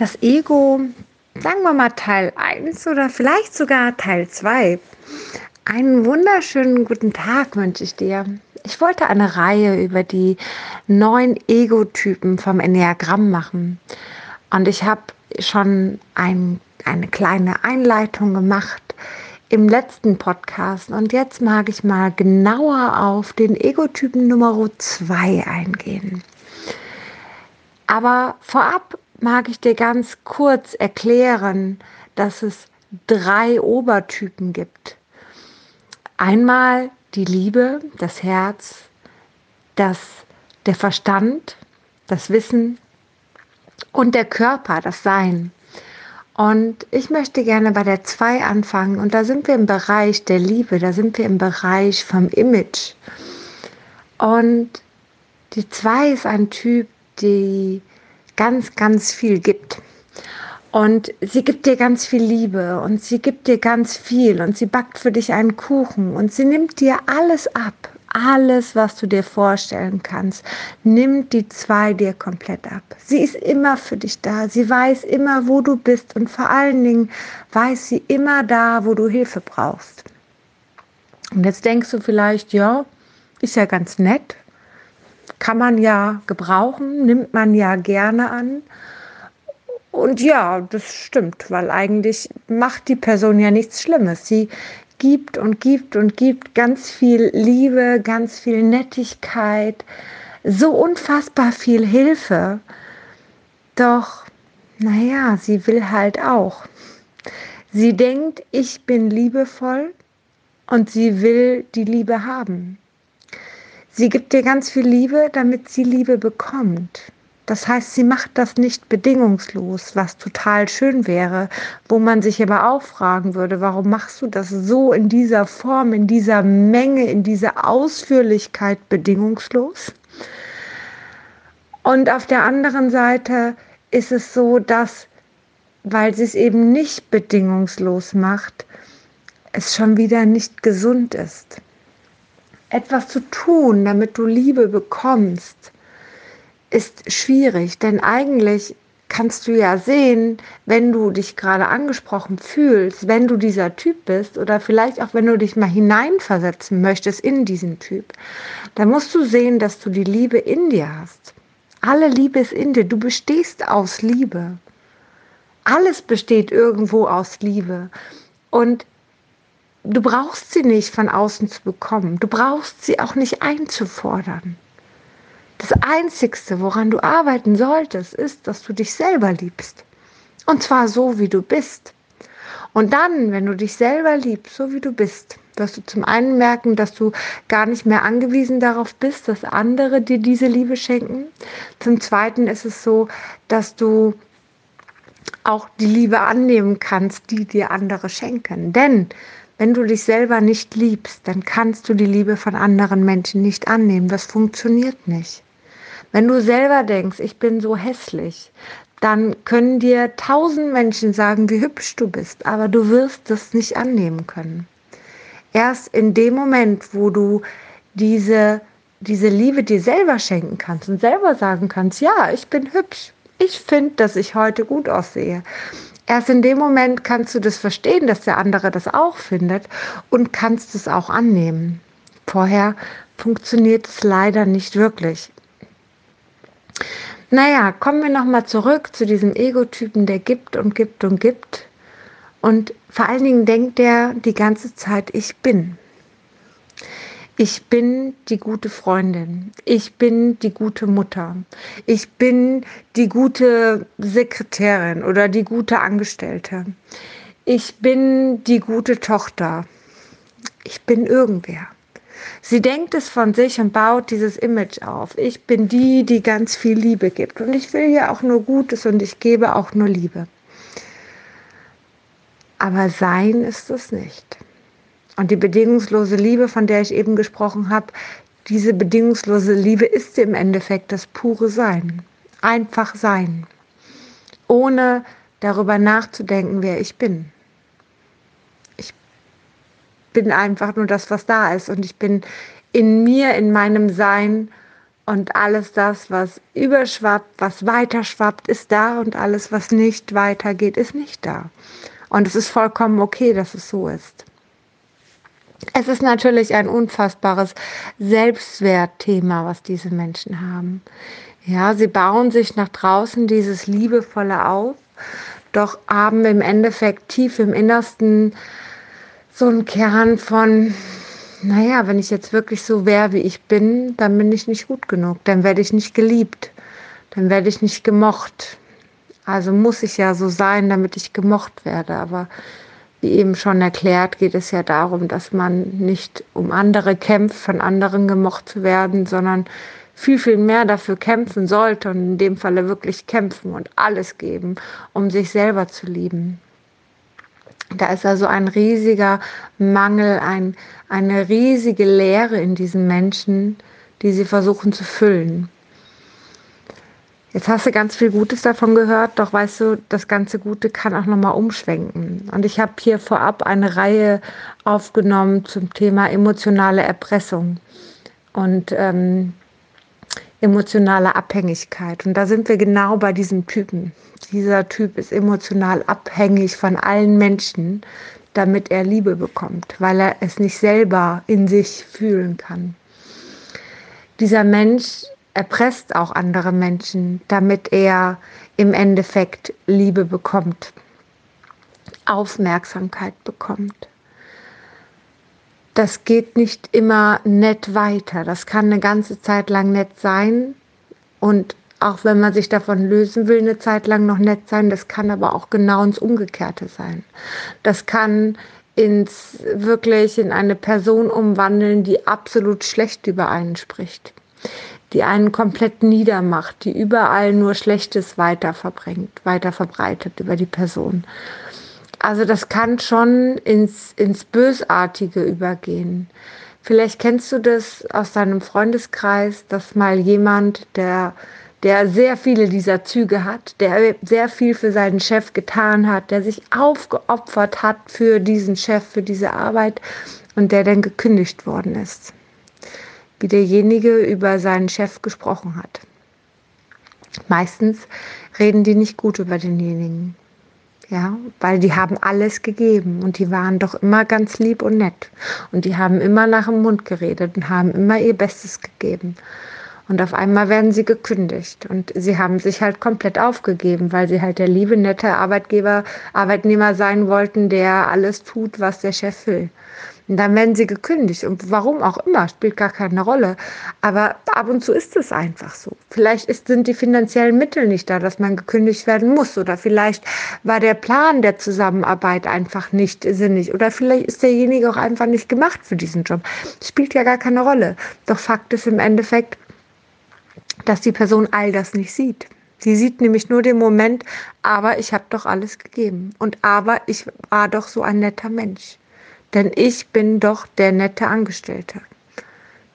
das Ego, sagen wir mal Teil 1 oder vielleicht sogar Teil 2. Einen wunderschönen guten Tag wünsche ich dir. Ich wollte eine Reihe über die neun Ego-Typen vom Enneagramm machen. Und ich habe schon ein, eine kleine Einleitung gemacht im letzten Podcast. Und jetzt mag ich mal genauer auf den Ego-Typen Nummer 2 eingehen. Aber vorab mag ich dir ganz kurz erklären, dass es drei Obertypen gibt. Einmal die Liebe, das Herz, das, der Verstand, das Wissen und der Körper, das Sein. Und ich möchte gerne bei der 2 anfangen. Und da sind wir im Bereich der Liebe, da sind wir im Bereich vom Image. Und die 2 ist ein Typ, die ganz, ganz viel gibt. Und sie gibt dir ganz viel Liebe und sie gibt dir ganz viel und sie backt für dich einen Kuchen und sie nimmt dir alles ab. Alles, was du dir vorstellen kannst, nimmt die zwei dir komplett ab. Sie ist immer für dich da. Sie weiß immer, wo du bist und vor allen Dingen weiß sie immer da, wo du Hilfe brauchst. Und jetzt denkst du vielleicht, ja, ist ja ganz nett, kann man ja gebrauchen, nimmt man ja gerne an. Und ja, das stimmt, weil eigentlich macht die Person ja nichts Schlimmes. Sie gibt und gibt und gibt ganz viel Liebe, ganz viel Nettigkeit, so unfassbar viel Hilfe. Doch, naja, sie will halt auch. Sie denkt, ich bin liebevoll und sie will die Liebe haben. Sie gibt dir ganz viel Liebe, damit sie Liebe bekommt. Das heißt, sie macht das nicht bedingungslos, was total schön wäre, wo man sich aber auch fragen würde, warum machst du das so in dieser Form, in dieser Menge, in dieser Ausführlichkeit bedingungslos? Und auf der anderen Seite ist es so, dass, weil sie es eben nicht bedingungslos macht, es schon wieder nicht gesund ist etwas zu tun, damit du Liebe bekommst, ist schwierig, denn eigentlich kannst du ja sehen, wenn du dich gerade angesprochen fühlst, wenn du dieser Typ bist oder vielleicht auch wenn du dich mal hineinversetzen möchtest in diesen Typ, dann musst du sehen, dass du die Liebe in dir hast. Alle Liebe ist in dir. Du bestehst aus Liebe. Alles besteht irgendwo aus Liebe. Und du brauchst sie nicht von außen zu bekommen. Du brauchst sie auch nicht einzufordern. Das Einzigste, woran du arbeiten solltest, ist, dass du dich selber liebst. Und zwar so, wie du bist. Und dann, wenn du dich selber liebst, so wie du bist, wirst du zum einen merken, dass du gar nicht mehr angewiesen darauf bist, dass andere dir diese Liebe schenken. Zum zweiten ist es so, dass du auch die Liebe annehmen kannst, die dir andere schenken. Denn wenn du dich selber nicht liebst, dann kannst du die Liebe von anderen Menschen nicht annehmen. Das funktioniert nicht. Wenn du selber denkst, ich bin so hässlich, dann können dir tausend Menschen sagen, wie hübsch du bist, aber du wirst das nicht annehmen können. Erst in dem Moment, wo du diese, diese Liebe dir selber schenken kannst und selber sagen kannst, ja, ich bin hübsch, ich finde, dass ich heute gut aussehe, Erst in dem Moment kannst du das verstehen, dass der andere das auch findet und kannst es auch annehmen. Vorher funktioniert es leider nicht wirklich. Naja, kommen wir nochmal zurück zu diesem Ego-Typen, der gibt und gibt und gibt. Und vor allen Dingen denkt er die ganze Zeit, ich bin. Ich bin die gute Freundin. Ich bin die gute Mutter. Ich bin die gute Sekretärin oder die gute Angestellte. Ich bin die gute Tochter. Ich bin irgendwer. Sie denkt es von sich und baut dieses Image auf. Ich bin die, die ganz viel Liebe gibt. Und ich will ja auch nur Gutes und ich gebe auch nur Liebe. Aber sein ist es nicht. Und die bedingungslose Liebe, von der ich eben gesprochen habe, diese bedingungslose Liebe ist im Endeffekt das pure Sein. Einfach sein. Ohne darüber nachzudenken, wer ich bin. Ich bin einfach nur das, was da ist. Und ich bin in mir, in meinem Sein Und alles das, was überschwappt, was weiterschwappt, ist da und alles, was nicht weitergeht, ist nicht da. Und es ist vollkommen okay, dass es so ist. Es ist natürlich ein unfassbares Selbstwertthema, was diese Menschen haben. Ja, sie bauen sich nach draußen dieses Liebevolle auf, doch haben im Endeffekt tief im Innersten so einen Kern von, naja, wenn ich jetzt wirklich so wäre, wie ich bin, dann bin ich nicht gut genug, dann werde ich nicht geliebt, dann werde ich nicht gemocht. Also muss ich ja so sein, damit ich gemocht werde. Aber wie eben schon erklärt, geht es ja darum, dass man nicht um andere kämpft, von anderen gemocht zu werden, sondern viel, viel mehr dafür kämpfen sollte und in dem Falle wirklich kämpfen und alles geben, um sich selber zu lieben. Da ist also ein riesiger Mangel, ein, eine riesige Leere in diesen Menschen, die sie versuchen zu füllen. Jetzt hast du ganz viel Gutes davon gehört, doch weißt du, das ganze Gute kann auch nochmal umschwenken. Und ich habe hier vorab eine Reihe aufgenommen zum Thema emotionale Erpressung und ähm, emotionale Abhängigkeit. Und da sind wir genau bei diesem Typen. Dieser Typ ist emotional abhängig von allen Menschen, damit er Liebe bekommt, weil er es nicht selber in sich fühlen kann. Dieser Mensch erpresst auch andere Menschen, damit er im Endeffekt Liebe bekommt, Aufmerksamkeit bekommt. Das geht nicht immer nett weiter. Das kann eine ganze Zeit lang nett sein und auch wenn man sich davon lösen will, eine Zeit lang noch nett sein. Das kann aber auch genau ins Umgekehrte sein. Das kann ins wirklich in eine Person umwandeln, die absolut schlecht über einen spricht die einen komplett niedermacht, die überall nur Schlechtes weiter verbringt, weiter verbreitet über die Person. Also das kann schon ins, ins Bösartige übergehen. Vielleicht kennst du das aus deinem Freundeskreis, dass mal jemand, der, der sehr viele dieser Züge hat, der sehr viel für seinen Chef getan hat, der sich aufgeopfert hat für diesen Chef, für diese Arbeit und der dann gekündigt worden ist wie derjenige über seinen Chef gesprochen hat. Meistens reden die nicht gut über denjenigen. Ja, weil die haben alles gegeben und die waren doch immer ganz lieb und nett. Und die haben immer nach dem Mund geredet und haben immer ihr Bestes gegeben. Und auf einmal werden sie gekündigt und sie haben sich halt komplett aufgegeben, weil sie halt der liebe, nette Arbeitgeber, Arbeitnehmer sein wollten, der alles tut, was der Chef will. Und dann werden sie gekündigt. Und warum auch immer, spielt gar keine Rolle. Aber ab und zu ist es einfach so. Vielleicht ist, sind die finanziellen Mittel nicht da, dass man gekündigt werden muss. Oder vielleicht war der Plan der Zusammenarbeit einfach nicht sinnig. Oder vielleicht ist derjenige auch einfach nicht gemacht für diesen Job. Spielt ja gar keine Rolle. Doch Fakt ist im Endeffekt, dass die Person all das nicht sieht. Sie sieht nämlich nur den Moment, aber ich habe doch alles gegeben. Und aber ich war doch so ein netter Mensch. Denn ich bin doch der nette Angestellte,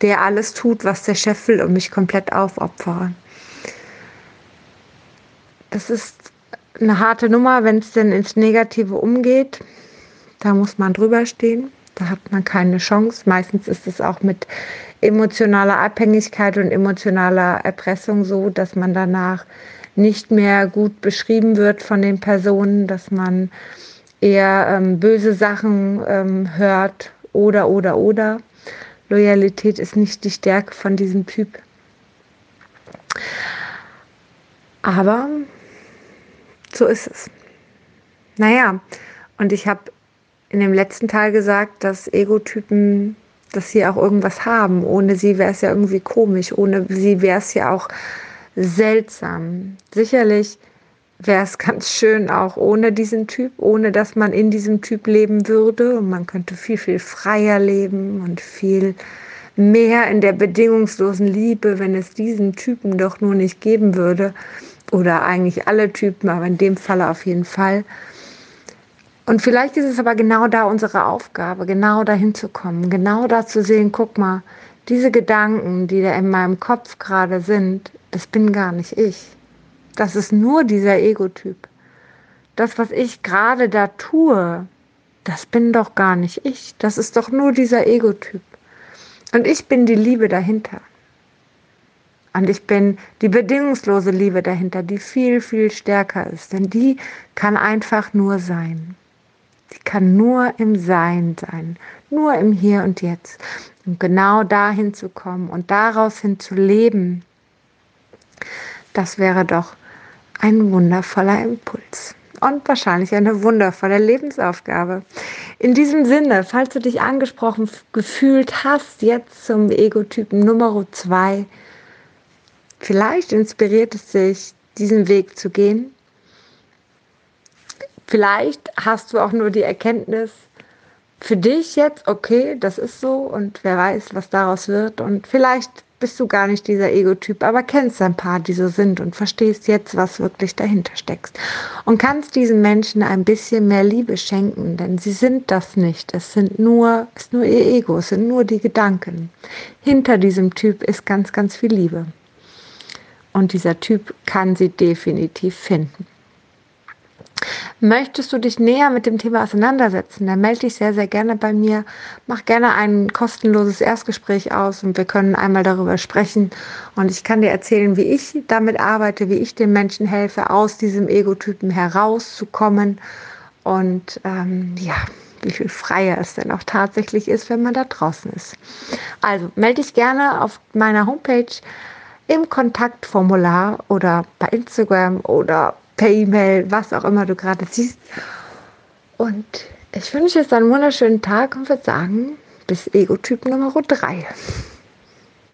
der alles tut, was der Chef will und mich komplett aufopfere. Das ist eine harte Nummer, wenn es denn ins Negative umgeht. Da muss man drüber stehen. Da hat man keine Chance. Meistens ist es auch mit emotionaler Abhängigkeit und emotionaler Erpressung so, dass man danach nicht mehr gut beschrieben wird von den Personen, dass man eher ähm, böse Sachen ähm, hört oder, oder, oder. Loyalität ist nicht die Stärke von diesem Typ. Aber so ist es. Naja, und ich habe in dem letzten Teil gesagt, dass Egotypen, dass sie auch irgendwas haben. Ohne sie wäre es ja irgendwie komisch. Ohne sie wäre es ja auch seltsam. Sicherlich wäre es ganz schön auch ohne diesen Typ, ohne dass man in diesem Typ leben würde. Und man könnte viel, viel freier leben und viel mehr in der bedingungslosen Liebe, wenn es diesen Typen doch nur nicht geben würde. Oder eigentlich alle Typen, aber in dem Fall auf jeden Fall. Und vielleicht ist es aber genau da unsere Aufgabe, genau dahin zu kommen, genau da zu sehen, guck mal, diese Gedanken, die da in meinem Kopf gerade sind, das bin gar nicht ich. Das ist nur dieser Ego-Typ. Das, was ich gerade da tue, das bin doch gar nicht ich. Das ist doch nur dieser Ego-Typ. Und ich bin die Liebe dahinter. Und ich bin die bedingungslose Liebe dahinter, die viel, viel stärker ist. Denn die kann einfach nur sein. Die kann nur im Sein sein, nur im Hier und Jetzt. Und genau dahin zu kommen und daraus hin zu leben, das wäre doch ein wundervoller Impuls und wahrscheinlich eine wundervolle Lebensaufgabe. In diesem Sinne, falls du dich angesprochen gefühlt hast, jetzt zum Egotypen Nummer 2, vielleicht inspiriert es dich, diesen Weg zu gehen. Vielleicht hast du auch nur die Erkenntnis, für dich jetzt, okay, das ist so und wer weiß, was daraus wird. Und vielleicht bist du gar nicht dieser Ego-Typ, aber kennst ein paar, die so sind und verstehst jetzt, was wirklich dahinter steckt. Und kannst diesen Menschen ein bisschen mehr Liebe schenken, denn sie sind das nicht. Es sind nur, es ist nur ihr Ego, es sind nur die Gedanken. Hinter diesem Typ ist ganz, ganz viel Liebe. Und dieser Typ kann sie definitiv finden. Möchtest du dich näher mit dem Thema auseinandersetzen, dann melde dich sehr, sehr gerne bei mir. Mach gerne ein kostenloses Erstgespräch aus und wir können einmal darüber sprechen. Und ich kann dir erzählen, wie ich damit arbeite, wie ich den Menschen helfe, aus diesem Egotypen herauszukommen. Und ähm, ja, wie viel freier es denn auch tatsächlich ist, wenn man da draußen ist. Also melde dich gerne auf meiner Homepage im Kontaktformular oder bei Instagram oder per E-Mail, was auch immer du gerade siehst. Und ich wünsche jetzt einen wunderschönen Tag und würde sagen, bis Ego-Typ Nummer 3.